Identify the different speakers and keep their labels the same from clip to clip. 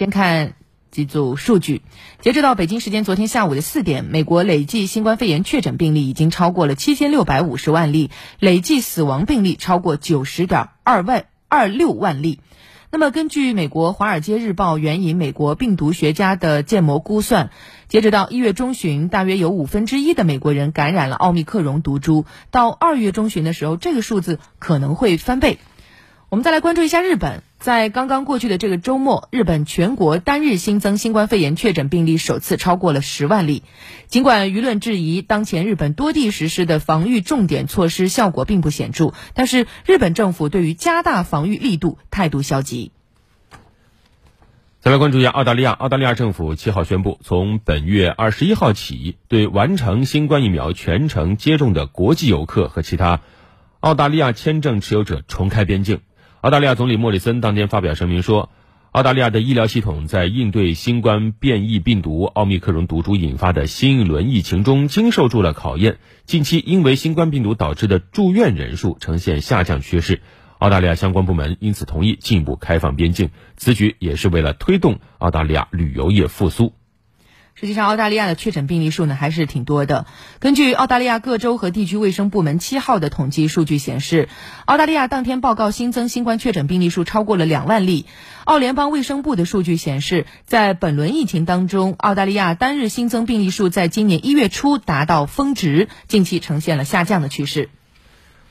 Speaker 1: 先看几组数据。截止到北京时间昨天下午的四点，美国累计新冠肺炎确诊病例已经超过了七千六百五十万例，累计死亡病例超过九十点二万二六万例。那么，根据美国《华尔街日报》援引美国病毒学家的建模估算，截止到一月中旬，大约有五分之一的美国人感染了奥密克戎毒株。到二月中旬的时候，这个数字可能会翻倍。我们再来关注一下日本，在刚刚过去的这个周末，日本全国单日新增新冠肺炎确诊病例首次超过了十万例。尽管舆论质疑当前日本多地实施的防御重点措施效果并不显著，但是日本政府对于加大防御力度态度消极。
Speaker 2: 再来关注一下澳大利亚，澳大利亚政府七号宣布，从本月二十一号起，对完成新冠疫苗全程接种的国际游客和其他澳大利亚签证持有者重开边境。澳大利亚总理莫里森当天发表声明说，澳大利亚的医疗系统在应对新冠变异病毒奥密克戎毒株引发的新一轮疫情中经受住了考验。近期因为新冠病毒导致的住院人数呈现下降趋势，澳大利亚相关部门因此同意进一步开放边境。此举也是为了推动澳大利亚旅游业复苏。
Speaker 1: 实际上，澳大利亚的确诊病例数呢还是挺多的。根据澳大利亚各州和地区卫生部门七号的统计数据显示，澳大利亚当天报告新增新冠确诊病例数超过了两万例。澳联邦卫生部的数据显示，在本轮疫情当中，澳大利亚单日新增病例数在今年一月初达到峰值，近期呈现了下降的趋势。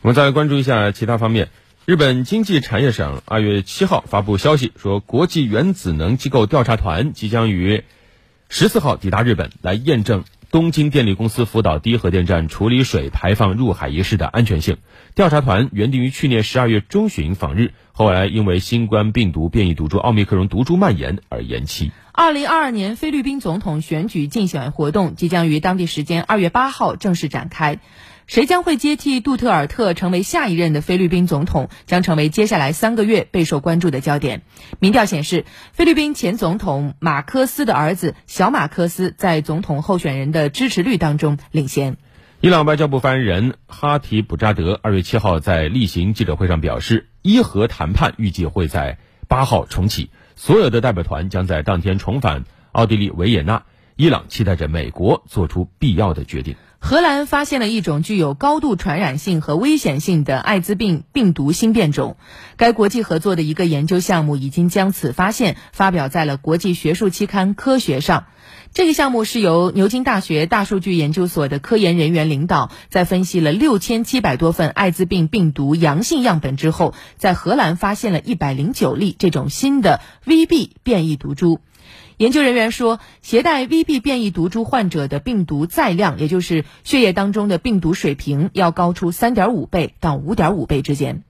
Speaker 2: 我们再来关注一下其他方面。日本经济产业省二月七号发布消息说，国际原子能机构调查团即将于。十四号抵达日本，来验证东京电力公司福岛第一核电站处理水排放入海一事的安全性。调查团原定于去年十二月中旬访日，后来因为新冠病毒变异毒株奥密克戎毒株蔓延而延期。
Speaker 1: 二零二二年菲律宾总统选举竞选活动即将于当地时间二月八号正式展开。谁将会接替杜特尔特成为下一任的菲律宾总统，将成为接下来三个月备受关注的焦点。民调显示，菲律宾前总统马科斯的儿子小马科斯在总统候选人的支持率当中领先。
Speaker 2: 伊朗外交部发言人哈提卜扎德二月七号在例行记者会上表示，伊核谈判预计会在八号重启，所有的代表团将在当天重返奥地利维也纳。伊朗期待着美国做出必要的决定。
Speaker 1: 荷兰发现了一种具有高度传染性和危险性的艾滋病病毒新变种，该国际合作的一个研究项目已经将此发现发表在了国际学术期刊《科学》上。这个项目是由牛津大学大数据研究所的科研人员领导，在分析了六千七百多份艾滋病病毒阳性样本之后，在荷兰发现了一百零九例这种新的 VB 变异毒株。研究人员说，携带 VB 变异毒株患者的病毒载量，也就是血液当中的病毒水平，要高出三点五倍到五点五倍之间。